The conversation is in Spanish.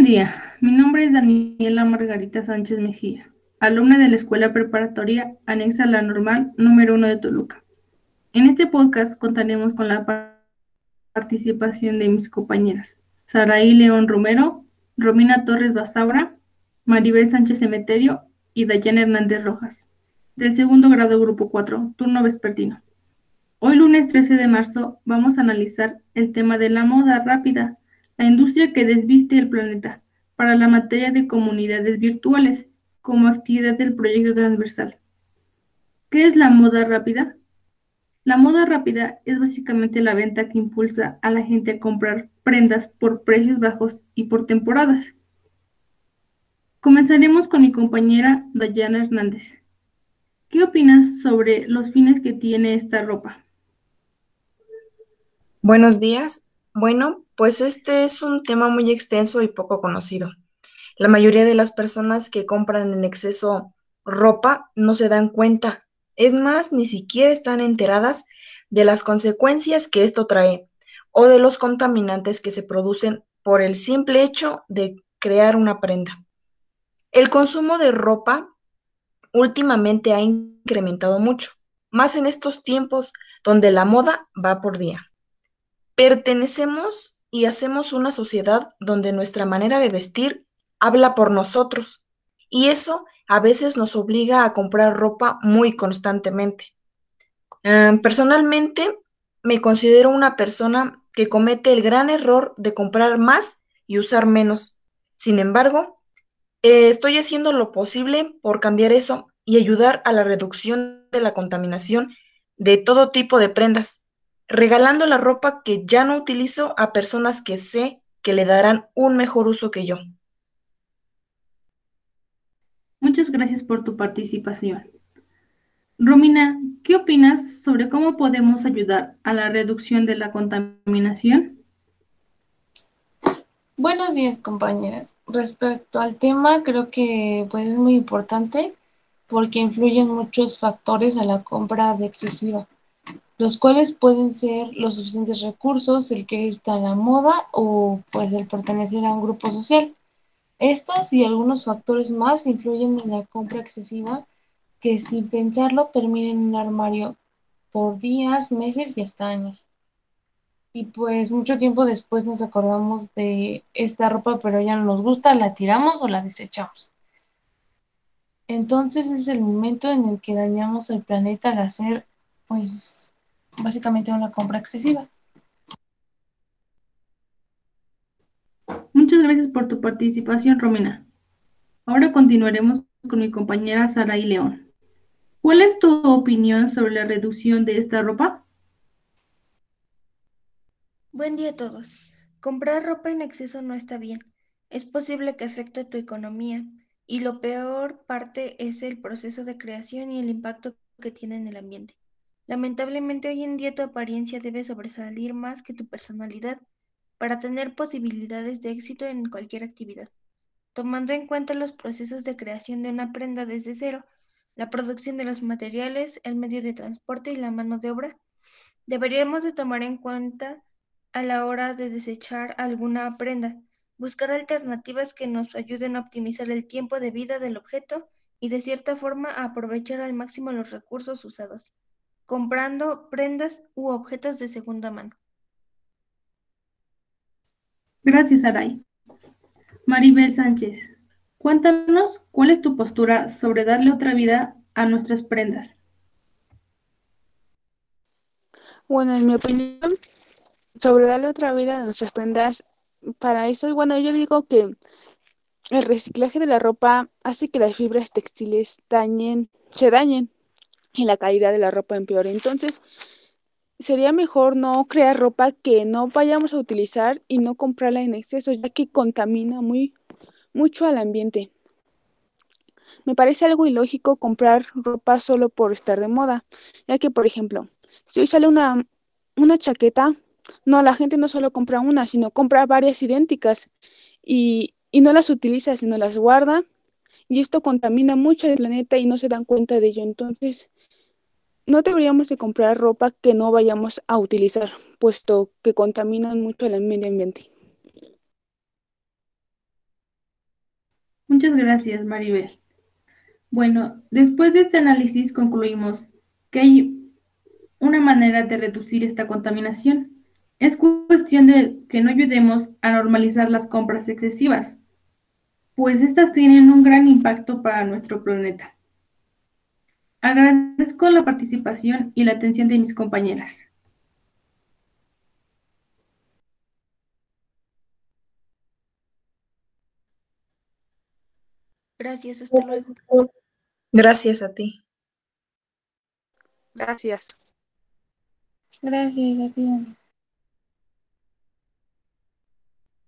Buen día, mi nombre es Daniela Margarita Sánchez Mejía, alumna de la Escuela Preparatoria anexa a la normal número 1 de Toluca. En este podcast contaremos con la participación de mis compañeras Saraí León Romero, Romina Torres Basaura, Maribel Sánchez Cemeterio y Dayana Hernández Rojas, del segundo grado Grupo 4, turno vespertino. Hoy lunes 13 de marzo vamos a analizar el tema de la moda rápida la industria que desviste el planeta, para la materia de comunidades virtuales, como actividad del proyecto transversal. ¿Qué es la moda rápida? La moda rápida es básicamente la venta que impulsa a la gente a comprar prendas por precios bajos y por temporadas. Comenzaremos con mi compañera Dayana Hernández. ¿Qué opinas sobre los fines que tiene esta ropa? Buenos días. Bueno, pues este es un tema muy extenso y poco conocido. La mayoría de las personas que compran en exceso ropa no se dan cuenta. Es más, ni siquiera están enteradas de las consecuencias que esto trae o de los contaminantes que se producen por el simple hecho de crear una prenda. El consumo de ropa últimamente ha incrementado mucho, más en estos tiempos donde la moda va por día. Pertenecemos y hacemos una sociedad donde nuestra manera de vestir habla por nosotros y eso a veces nos obliga a comprar ropa muy constantemente. Em, personalmente, me considero una persona que comete el gran error de comprar más y usar menos. Sin embargo, eh, estoy haciendo lo posible por cambiar eso y ayudar a la reducción de la contaminación de todo tipo de prendas, regalando la ropa que ya no utilizo a personas que sé que le darán un mejor uso que yo. Muchas gracias por tu participación. Romina, ¿qué opinas sobre cómo podemos ayudar a la reducción de la contaminación? Buenos días, compañeras. Respecto al tema, creo que pues, es muy importante porque influyen muchos factores a la compra de excesiva los cuales pueden ser los suficientes recursos, el que está a la moda o pues el pertenecer a un grupo social. Estos y algunos factores más influyen en la compra excesiva que sin pensarlo termina en un armario por días, meses y hasta años. Y pues mucho tiempo después nos acordamos de esta ropa, pero ya no nos gusta, la tiramos o la desechamos. Entonces es el momento en el que dañamos el planeta al hacer pues básicamente una compra excesiva. Muchas gracias por tu participación, Romina. Ahora continuaremos con mi compañera Sara y León. ¿Cuál es tu opinión sobre la reducción de esta ropa? Buen día a todos. Comprar ropa en exceso no está bien. Es posible que afecte tu economía y lo peor parte es el proceso de creación y el impacto que tiene en el ambiente. Lamentablemente hoy en día tu apariencia debe sobresalir más que tu personalidad para tener posibilidades de éxito en cualquier actividad. Tomando en cuenta los procesos de creación de una prenda desde cero, la producción de los materiales, el medio de transporte y la mano de obra, deberíamos de tomar en cuenta a la hora de desechar alguna prenda, buscar alternativas que nos ayuden a optimizar el tiempo de vida del objeto y de cierta forma a aprovechar al máximo los recursos usados comprando prendas u objetos de segunda mano. Gracias, Aray. Maribel Sánchez, cuéntanos cuál es tu postura sobre darle otra vida a nuestras prendas. Bueno, en mi opinión, sobre darle otra vida a nuestras prendas, para eso, bueno, yo digo que el reciclaje de la ropa hace que las fibras textiles dañen, se dañen y la calidad de la ropa empeore. Entonces, sería mejor no crear ropa que no vayamos a utilizar y no comprarla en exceso, ya que contamina muy mucho al ambiente. Me parece algo ilógico comprar ropa solo por estar de moda, ya que, por ejemplo, si hoy sale una, una chaqueta, no, la gente no solo compra una, sino compra varias idénticas y, y no las utiliza, sino las guarda y esto contamina mucho el planeta y no se dan cuenta de ello. Entonces, no deberíamos de comprar ropa que no vayamos a utilizar, puesto que contaminan mucho el medio ambiente. Muchas gracias, Maribel. Bueno, después de este análisis concluimos que hay una manera de reducir esta contaminación. Es cuestión de que no ayudemos a normalizar las compras excesivas, pues estas tienen un gran impacto para nuestro planeta. Agradezco la participación y la atención de mis compañeras. Gracias, hasta luego. Gracias a ti. Gracias. Gracias a ti. Ana.